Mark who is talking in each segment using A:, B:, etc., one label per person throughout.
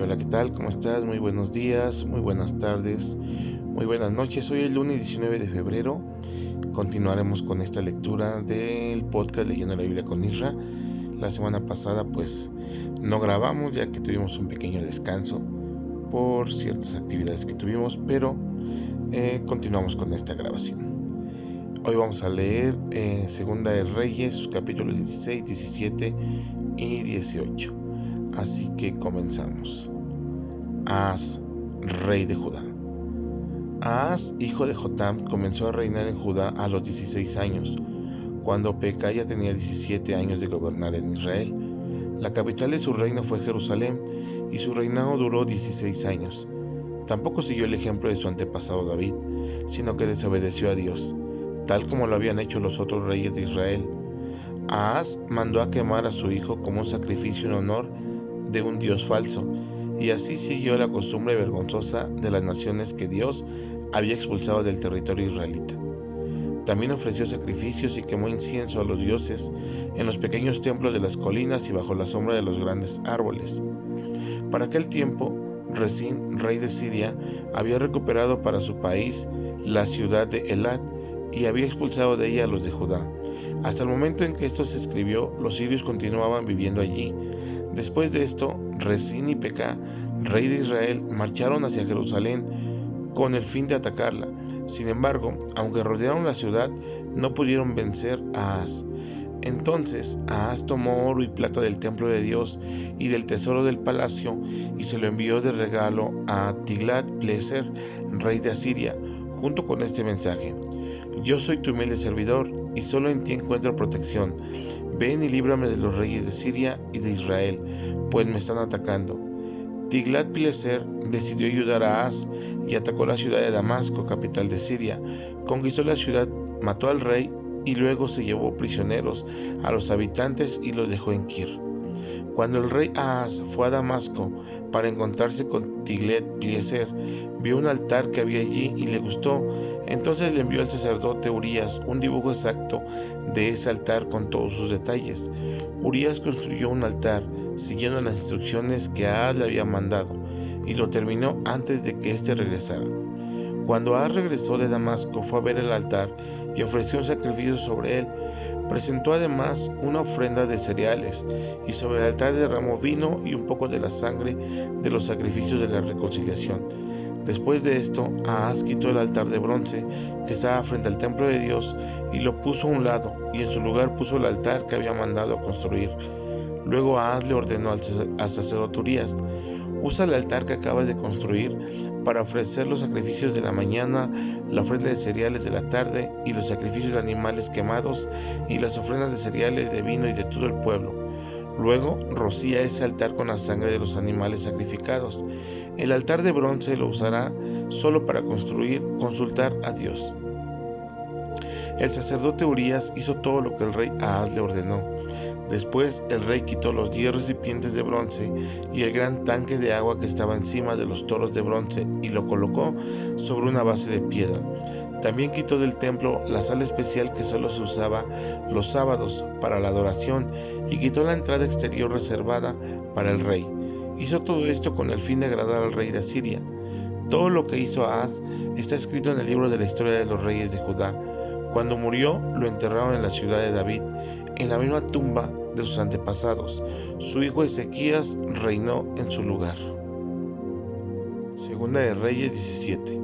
A: Hola, ¿qué tal? ¿Cómo estás? Muy buenos días, muy buenas tardes, muy buenas noches. Hoy es el lunes 19 de febrero. Continuaremos con esta lectura del podcast Leyendo la Biblia con Isra. La semana pasada pues no grabamos ya que tuvimos un pequeño descanso por ciertas actividades que tuvimos, pero eh, continuamos con esta grabación. Hoy vamos a leer eh, Segunda de Reyes, capítulos 16, 17 y 18. Así que comenzamos. As, rey de Judá. As, hijo de Jotam, comenzó a reinar en Judá a los 16 años, cuando Pekaya tenía 17 años de gobernar en Israel. La capital de su reino fue Jerusalén, y su reinado duró 16 años. Tampoco siguió el ejemplo de su antepasado David, sino que desobedeció a Dios, tal como lo habían hecho los otros reyes de Israel. Ahaz mandó a quemar a su hijo como un sacrificio en honor de un Dios falso, y así siguió la costumbre vergonzosa de las naciones que Dios había expulsado del territorio israelita. También ofreció sacrificios y quemó incienso a los dioses en los pequeños templos de las colinas y bajo la sombra de los grandes árboles. Para aquel tiempo, Resín, rey de Siria, había recuperado para su país la ciudad de Elat y había expulsado de ella a los de Judá. Hasta el momento en que esto se escribió, los sirios continuaban viviendo allí, Después de esto, Resín y Pekah, rey de Israel, marcharon hacia Jerusalén con el fin de atacarla. Sin embargo, aunque rodearon la ciudad, no pudieron vencer a As. Entonces Ahaz tomó oro y plata del templo de Dios y del tesoro del palacio y se lo envió de regalo a Tiglat-Pileser, rey de Asiria, junto con este mensaje: Yo soy tu humilde servidor y solo en ti encuentro protección. Ven y líbrame de los reyes de Siria y de Israel, pues me están atacando. Tiglat-Pileser decidió ayudar a Az y atacó la ciudad de Damasco, capital de Siria. Conquistó la ciudad, mató al rey y luego se llevó prisioneros a los habitantes y los dejó en Kir. Cuando el rey Ahaz fue a Damasco para encontrarse con Tiglet-Pileser, vio un altar que había allí y le gustó. Entonces le envió al sacerdote Urias un dibujo exacto de ese altar con todos sus detalles. Urias construyó un altar siguiendo las instrucciones que Ahaz le había mandado y lo terminó antes de que éste regresara. Cuando Ahaz regresó de Damasco fue a ver el altar y ofreció un sacrificio sobre él Presentó además una ofrenda de cereales y sobre el altar derramó vino y un poco de la sangre de los sacrificios de la reconciliación. Después de esto, Ahaz quitó el altar de bronce que estaba frente al templo de Dios y lo puso a un lado, y en su lugar puso el altar que había mandado a construir. Luego Ahaz le ordenó al sacerdote Urias, usa el altar que acabas de construir para ofrecer los sacrificios de la mañana, la ofrenda de cereales de la tarde y los sacrificios de animales quemados y las ofrendas de cereales, de vino y de todo el pueblo. Luego rocía ese altar con la sangre de los animales sacrificados. El altar de bronce lo usará solo para construir, consultar a Dios. El sacerdote Urias hizo todo lo que el rey Ahaz le ordenó. Después el rey quitó los diez recipientes de bronce y el gran tanque de agua que estaba encima de los toros de bronce y lo colocó sobre una base de piedra. También quitó del templo la sala especial que solo se usaba los sábados para la adoración y quitó la entrada exterior reservada para el rey. Hizo todo esto con el fin de agradar al rey de Asiria. Todo lo que hizo Ahaz está escrito en el libro de la historia de los reyes de Judá. Cuando murió, lo enterraron en la ciudad de David, en la misma tumba de sus antepasados. Su hijo Ezequías reinó en su lugar. Segunda de Reyes 17.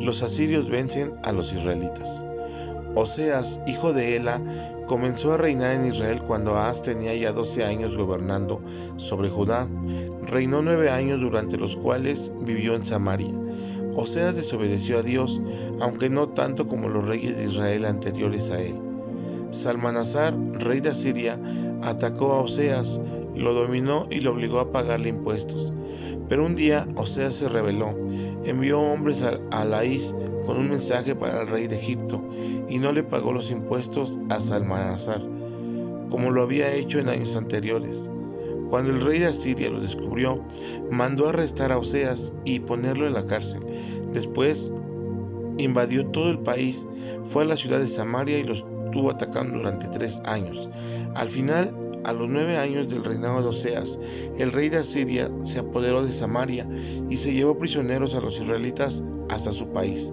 A: Los asirios vencen a los israelitas. Oseas, hijo de Ela, comenzó a reinar en Israel cuando Ahaz tenía ya 12 años gobernando sobre Judá. Reinó nueve años durante los cuales vivió en Samaria. Oseas desobedeció a Dios, aunque no tanto como los reyes de Israel anteriores a él. Salmanasar, rey de Asiria, atacó a Oseas, lo dominó y lo obligó a pagarle impuestos. Pero un día Oseas se rebeló, envió hombres a, Laís con un mensaje para el rey de Egipto y no le pagó los impuestos a Salmanasar, como lo había hecho en años anteriores. Cuando el rey de Asiria lo descubrió, mandó arrestar a Oseas y ponerlo en la cárcel. Después invadió todo el país, fue a la ciudad de Samaria y los estuvo atacando durante tres años. Al final, a los nueve años del reinado de Oseas, el rey de Asiria se apoderó de Samaria y se llevó prisioneros a los israelitas hasta su país.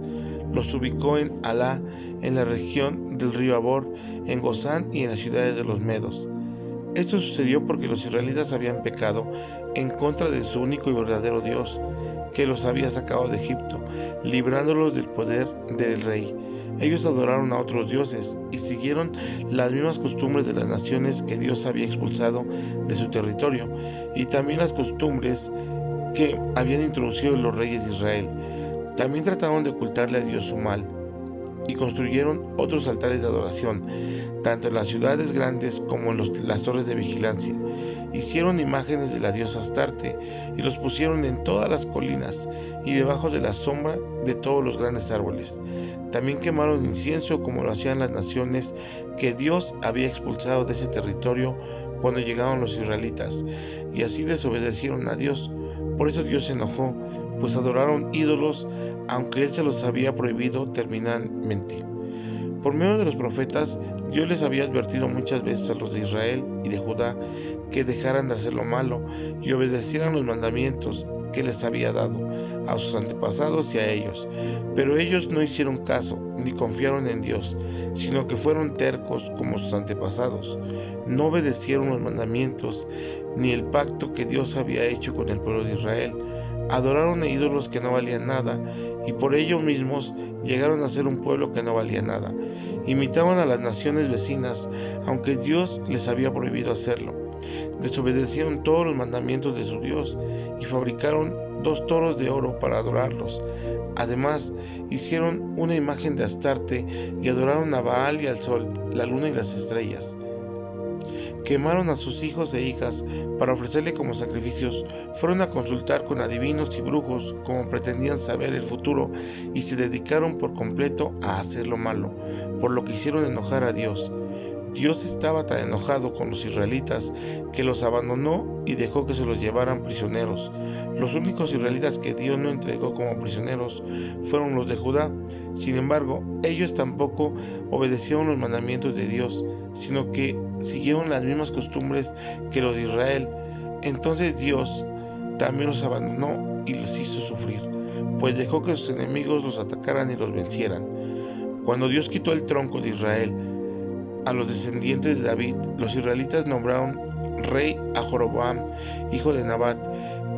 A: Los ubicó en Alá, en la región del río Abor, en Gozán y en las ciudades de los Medos. Esto sucedió porque los israelitas habían pecado en contra de su único y verdadero Dios, que los había sacado de Egipto, librándolos del poder del rey. Ellos adoraron a otros dioses y siguieron las mismas costumbres de las naciones que Dios había expulsado de su territorio y también las costumbres que habían introducido los reyes de Israel. También trataron de ocultarle a Dios su mal y construyeron otros altares de adoración, tanto en las ciudades grandes como en las torres de vigilancia. Hicieron imágenes de la diosa Astarte y los pusieron en todas las colinas y debajo de la sombra de todos los grandes árboles. También quemaron incienso como lo hacían las naciones que Dios había expulsado de ese territorio cuando llegaron los israelitas, y así desobedecieron a Dios. Por eso Dios se enojó, pues adoraron ídolos, aunque Él se los había prohibido terminantemente. Por medio de los profetas, Dios les había advertido muchas veces a los de Israel y de Judá que dejaran de hacer lo malo y obedecieran los mandamientos que les había dado a sus antepasados y a ellos. Pero ellos no hicieron caso ni confiaron en Dios, sino que fueron tercos como sus antepasados. No obedecieron los mandamientos ni el pacto que Dios había hecho con el pueblo de Israel. Adoraron a ídolos que no valían nada y por ello mismos llegaron a ser un pueblo que no valía nada. Imitaban a las naciones vecinas, aunque Dios les había prohibido hacerlo desobedecieron todos los mandamientos de su Dios y fabricaron dos toros de oro para adorarlos. Además, hicieron una imagen de Astarte y adoraron a Baal y al sol, la luna y las estrellas. Quemaron a sus hijos e hijas para ofrecerle como sacrificios. Fueron a consultar con adivinos y brujos como pretendían saber el futuro y se dedicaron por completo a hacer lo malo, por lo que hicieron enojar a Dios. Dios estaba tan enojado con los israelitas que los abandonó y dejó que se los llevaran prisioneros. Los únicos israelitas que Dios no entregó como prisioneros fueron los de Judá. Sin embargo, ellos tampoco obedecieron los mandamientos de Dios, sino que siguieron las mismas costumbres que los de Israel. Entonces Dios también los abandonó y les hizo sufrir, pues dejó que sus enemigos los atacaran y los vencieran. Cuando Dios quitó el tronco de Israel, a los descendientes de David, los israelitas nombraron rey a Joroboam, hijo de Nabat,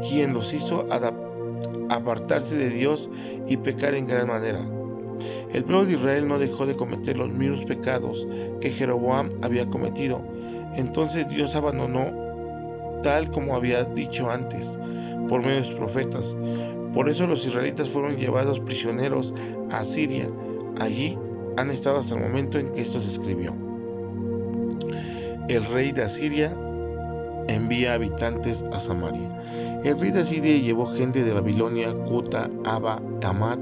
A: quien los hizo apartarse de Dios y pecar en gran manera. El pueblo de Israel no dejó de cometer los mismos pecados que Jeroboam había cometido. Entonces Dios abandonó tal como había dicho antes por medio de sus profetas. Por eso los israelitas fueron llevados prisioneros a Siria. Allí han estado hasta el momento en que esto se escribió el rey de Asiria envía habitantes a Samaria. El rey de Asiria llevó gente de Babilonia, Cuta, Aba, Amat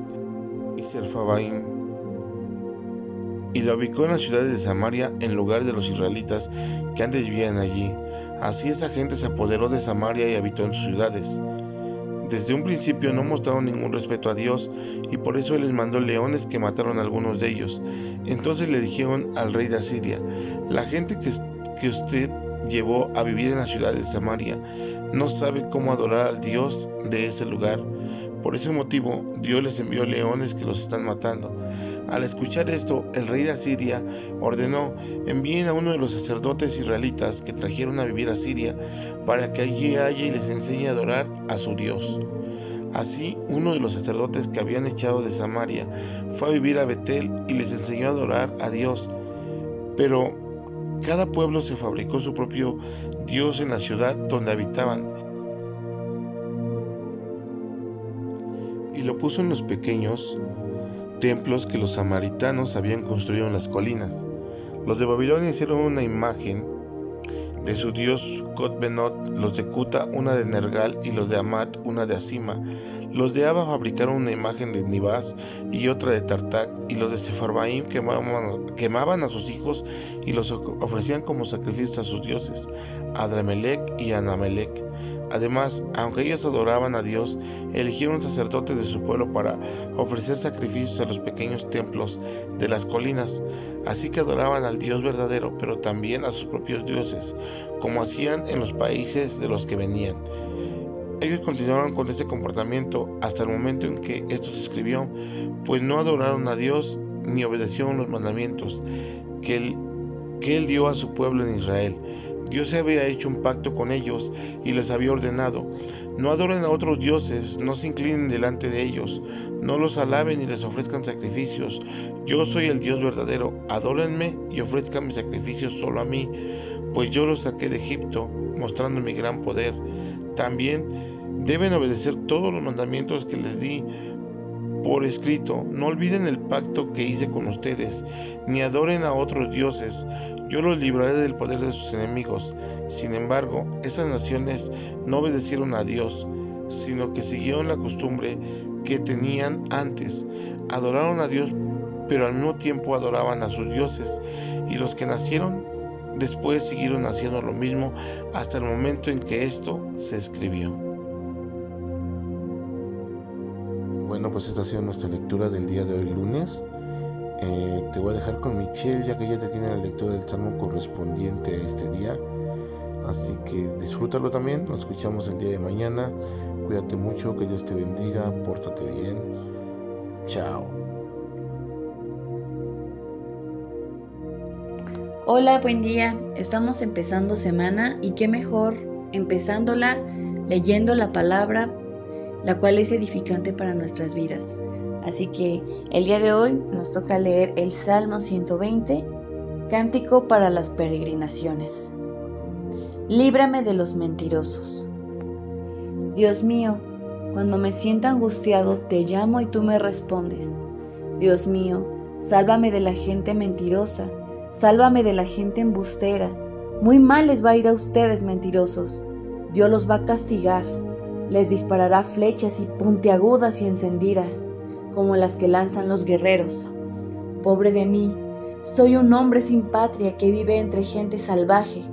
A: y Serfabaim y la ubicó en las ciudades de Samaria en lugar de los israelitas que antes vivían allí. Así esa gente se apoderó de Samaria y habitó en sus ciudades. Desde un principio no mostraron ningún respeto a Dios y por eso les mandó leones que mataron a algunos de ellos. Entonces le dijeron al rey de Asiria, la gente que que usted llevó a vivir en la ciudad de Samaria, no sabe cómo adorar al Dios de ese lugar. Por ese motivo, Dios les envió leones que los están matando. Al escuchar esto, el rey de Asiria ordenó, envíen a uno de los sacerdotes israelitas que trajeron a vivir a Siria, para que allí haya y les enseñe a adorar a su Dios. Así, uno de los sacerdotes que habían echado de Samaria fue a vivir a Betel y les enseñó a adorar a Dios. Pero cada pueblo se fabricó su propio Dios en la ciudad donde habitaban y lo puso en los pequeños templos que los samaritanos habían construido en las colinas. Los de Babilonia hicieron una imagen de su dios Sukkot Benot, los de Kuta una de Nergal y los de Amat una de Asima. Los de Abba fabricaron una imagen de Nibás y otra de Tartak, y los de Sefarbaim quemaban, quemaban, a sus hijos y los ofrecían como sacrificios a sus dioses, Adramelech y Anamelech. Además, aunque ellos adoraban a Dios, eligieron sacerdotes de su pueblo para ofrecer sacrificios a los pequeños templos de las colinas. Así que adoraban al Dios verdadero, pero también a sus propios dioses, como hacían en los países de los que venían. Ellos continuaron con este comportamiento hasta el momento en que esto se escribió, pues no adoraron a Dios ni obedecieron los mandamientos que él, que él dio a su pueblo en Israel. Dios había hecho un pacto con ellos y les había ordenado, no adoren a otros dioses, no se inclinen delante de ellos, no los alaben ni les ofrezcan sacrificios. Yo soy el Dios verdadero, adórenme y ofrezcan mis sacrificios solo a mí, pues yo los saqué de Egipto, mostrando mi gran poder. También deben obedecer todos los mandamientos que les di por escrito, no olviden el pacto que hice con ustedes, ni adoren a otros dioses, yo los libraré del poder de sus enemigos. Sin embargo, esas naciones no obedecieron a Dios, sino que siguieron la costumbre que tenían antes, adoraron a Dios, pero al mismo tiempo adoraban a sus dioses, y los que nacieron después siguieron haciendo lo mismo hasta el momento en que esto se escribió. Pues esta ha sido nuestra lectura del día de hoy lunes. Eh, te voy a dejar con Michelle ya que ella te tiene la lectura del salmo correspondiente a este día. Así que disfrútalo también. Nos escuchamos el día de mañana. Cuídate mucho, que Dios te bendiga, pórtate bien. Chao.
B: Hola, buen día. Estamos empezando semana y qué mejor empezándola leyendo la palabra la cual es edificante para nuestras vidas. Así que el día de hoy nos toca leer el Salmo 120, Cántico para las peregrinaciones. Líbrame de los mentirosos. Dios mío, cuando me sienta angustiado, te llamo y tú me respondes. Dios mío, sálvame de la gente mentirosa, sálvame de la gente embustera. Muy mal les va a ir a ustedes mentirosos. Dios los va a castigar les disparará flechas y puntiagudas y encendidas, como las que lanzan los guerreros. Pobre de mí, soy un hombre sin patria que vive entre gente salvaje.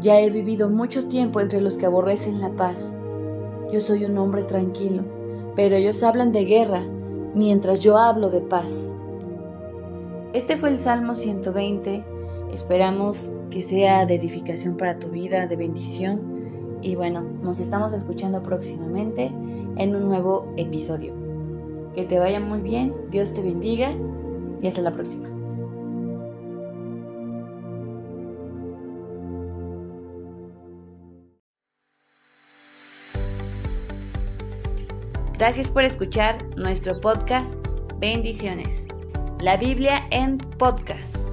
B: Ya he vivido mucho tiempo entre los que aborrecen la paz. Yo soy un hombre tranquilo, pero ellos hablan de guerra, mientras yo hablo de paz. Este fue el Salmo 120. Esperamos que sea de edificación para tu vida, de bendición y bueno, nos estamos escuchando próximamente en un nuevo episodio. Que te vaya muy bien, Dios te bendiga y hasta la próxima. Gracias por escuchar nuestro podcast Bendiciones. La Biblia en podcast.